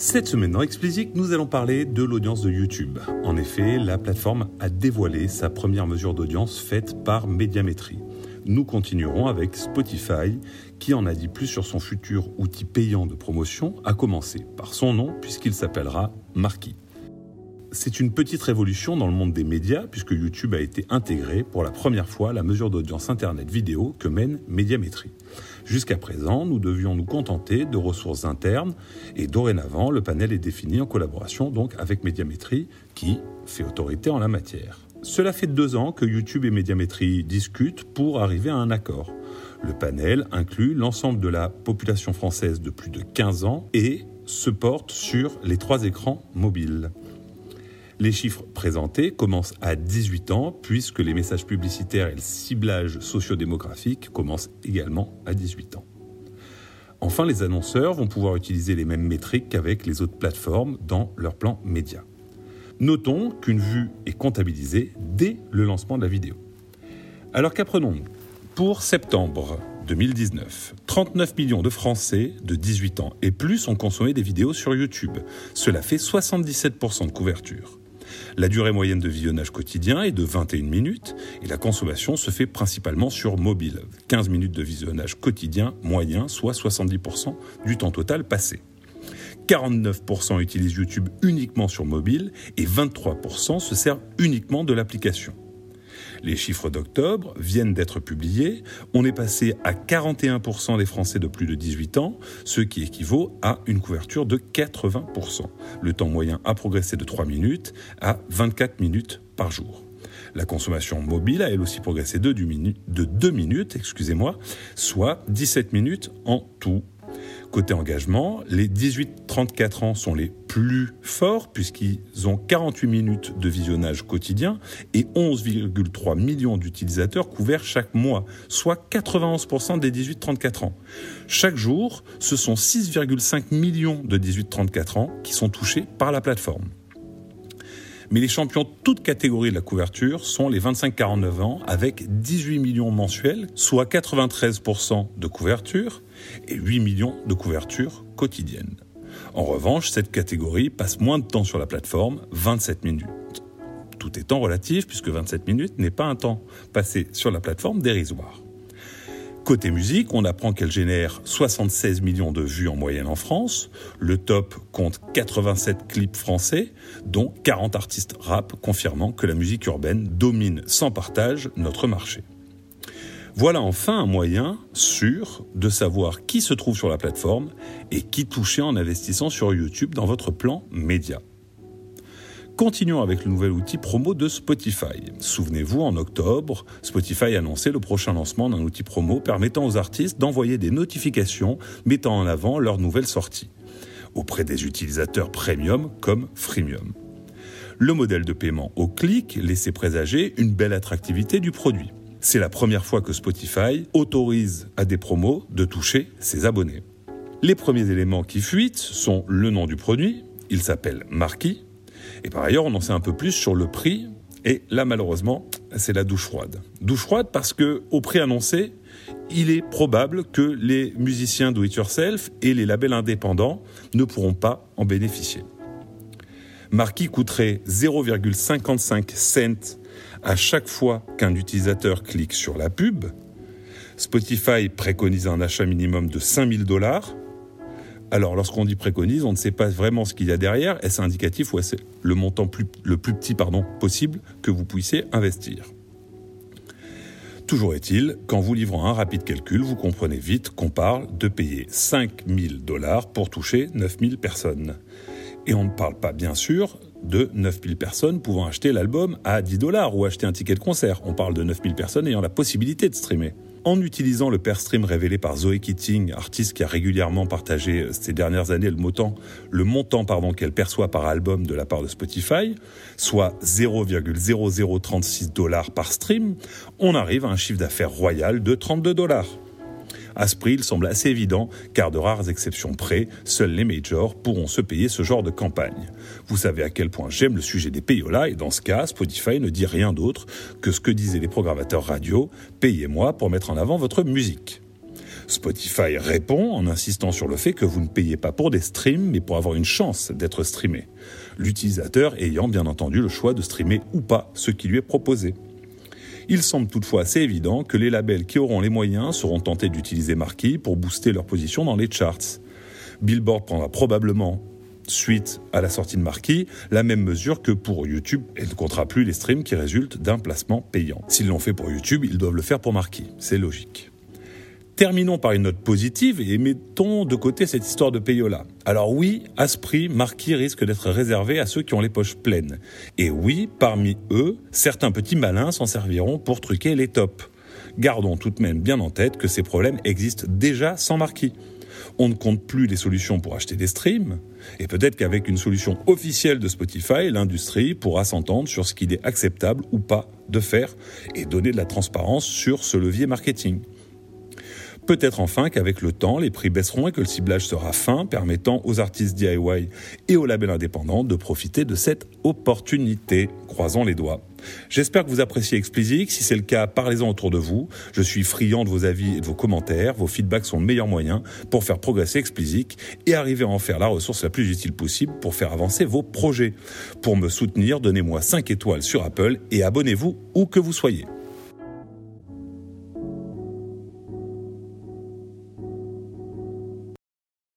Cette semaine dans Explicit, nous allons parler de l'audience de YouTube. En effet, la plateforme a dévoilé sa première mesure d'audience faite par Médiamétrie. Nous continuerons avec Spotify, qui en a dit plus sur son futur outil payant de promotion, à commencer par son nom, puisqu'il s'appellera Marquis. C'est une petite révolution dans le monde des médias, puisque YouTube a été intégré pour la première fois la mesure d'audience Internet vidéo que mène Médiamétrie. Jusqu'à présent, nous devions nous contenter de ressources internes et dorénavant, le panel est défini en collaboration avec Médiamétrie qui fait autorité en la matière. Cela fait deux ans que YouTube et Médiamétrie discutent pour arriver à un accord. Le panel inclut l'ensemble de la population française de plus de 15 ans et se porte sur les trois écrans mobiles. Les chiffres présentés commencent à 18 ans, puisque les messages publicitaires et le ciblage sociodémographique commencent également à 18 ans. Enfin, les annonceurs vont pouvoir utiliser les mêmes métriques qu'avec les autres plateformes dans leur plan média. Notons qu'une vue est comptabilisée dès le lancement de la vidéo. Alors qu'apprenons-nous? Pour septembre 2019, 39 millions de Français de 18 ans et plus ont consommé des vidéos sur YouTube. Cela fait 77% de couverture. La durée moyenne de visionnage quotidien est de 21 minutes et la consommation se fait principalement sur mobile. 15 minutes de visionnage quotidien moyen, soit 70% du temps total passé. 49% utilisent YouTube uniquement sur mobile et 23% se servent uniquement de l'application. Les chiffres d'octobre viennent d'être publiés. On est passé à 41% des Français de plus de 18 ans, ce qui équivaut à une couverture de 80%. Le temps moyen a progressé de 3 minutes à 24 minutes par jour. La consommation mobile a elle aussi progressé de 2 minutes, excusez-moi, soit 17 minutes en tout Côté engagement, les 18-34 ans sont les plus forts puisqu'ils ont 48 minutes de visionnage quotidien et 11,3 millions d'utilisateurs couverts chaque mois, soit 91% des 18-34 ans. Chaque jour, ce sont 6,5 millions de 18-34 ans qui sont touchés par la plateforme. Mais les champions toutes catégories de la couverture sont les 25-49 ans avec 18 millions mensuels, soit 93% de couverture et 8 millions de couvertures quotidiennes. En revanche, cette catégorie passe moins de temps sur la plateforme, 27 minutes. Tout étant relatif puisque 27 minutes n'est pas un temps passé sur la plateforme dérisoire. Côté musique, on apprend qu'elle génère 76 millions de vues en moyenne en France. Le top compte 87 clips français, dont 40 artistes rap, confirmant que la musique urbaine domine sans partage notre marché. Voilà enfin un moyen sûr de savoir qui se trouve sur la plateforme et qui toucher en investissant sur YouTube dans votre plan média. Continuons avec le nouvel outil promo de Spotify. Souvenez-vous, en octobre, Spotify a annoncé le prochain lancement d'un outil promo permettant aux artistes d'envoyer des notifications mettant en avant leurs nouvelles sorties, auprès des utilisateurs premium comme freemium. Le modèle de paiement au clic laissait présager une belle attractivité du produit. C'est la première fois que Spotify autorise à des promos de toucher ses abonnés. Les premiers éléments qui fuitent sont le nom du produit, il s'appelle Marquis, et par ailleurs, on en sait un peu plus sur le prix. Et là, malheureusement, c'est la douche froide. Douche froide parce que, au prix annoncé, il est probable que les musiciens do it yourself et les labels indépendants ne pourront pas en bénéficier. Marquis coûterait 0,55 cents à chaque fois qu'un utilisateur clique sur la pub. Spotify préconise un achat minimum de 5000 dollars. Alors, lorsqu'on dit préconise, on ne sait pas vraiment ce qu'il y a derrière. Est-ce indicatif ou est-ce le montant le plus petit possible que vous puissiez investir? Toujours est-il, qu'en vous livrant un rapide calcul, vous comprenez vite qu'on parle de payer 5000 dollars pour toucher 9000 personnes. Et on ne parle pas, bien sûr, de 9000 personnes pouvant acheter l'album à 10 dollars ou acheter un ticket de concert. On parle de 9000 personnes ayant la possibilité de streamer en utilisant le pair stream révélé par Zoé Keating, artiste qui a régulièrement partagé euh, ces dernières années le montant, le montant qu'elle perçoit par album de la part de Spotify, soit 0,0036 dollars par stream, on arrive à un chiffre d'affaires royal de 32 dollars. À ce prix, il semble assez évident, car de rares exceptions près, seuls les majors pourront se payer ce genre de campagne. Vous savez à quel point j'aime le sujet des payolas, et dans ce cas, Spotify ne dit rien d'autre que ce que disaient les programmateurs radio, payez-moi pour mettre en avant votre musique. Spotify répond en insistant sur le fait que vous ne payez pas pour des streams, mais pour avoir une chance d'être streamé. L'utilisateur ayant bien entendu le choix de streamer ou pas ce qui lui est proposé. Il semble toutefois assez évident que les labels qui auront les moyens seront tentés d'utiliser Marquee pour booster leur position dans les charts. Billboard prendra probablement suite à la sortie de Marquis, la même mesure que pour YouTube et ne comptera plus les streams qui résultent d'un placement payant. S'ils l'ont fait pour YouTube, ils doivent le faire pour Marquis. C'est logique. Terminons par une note positive et mettons de côté cette histoire de payola. Alors oui, à ce prix, Marquis risque d'être réservé à ceux qui ont les poches pleines. Et oui, parmi eux, certains petits malins s'en serviront pour truquer les tops. Gardons tout de même bien en tête que ces problèmes existent déjà sans Marquis on ne compte plus les solutions pour acheter des streams, et peut-être qu'avec une solution officielle de Spotify, l'industrie pourra s'entendre sur ce qu'il est acceptable ou pas de faire et donner de la transparence sur ce levier marketing. Peut-être enfin qu'avec le temps, les prix baisseront et que le ciblage sera fin, permettant aux artistes DIY et aux labels indépendants de profiter de cette opportunité. Croisons les doigts. J'espère que vous appréciez Explicit. Si c'est le cas, parlez-en autour de vous. Je suis friand de vos avis et de vos commentaires. Vos feedbacks sont le meilleur moyen pour faire progresser Explicit et arriver à en faire la ressource la plus utile possible pour faire avancer vos projets. Pour me soutenir, donnez-moi 5 étoiles sur Apple et abonnez-vous où que vous soyez.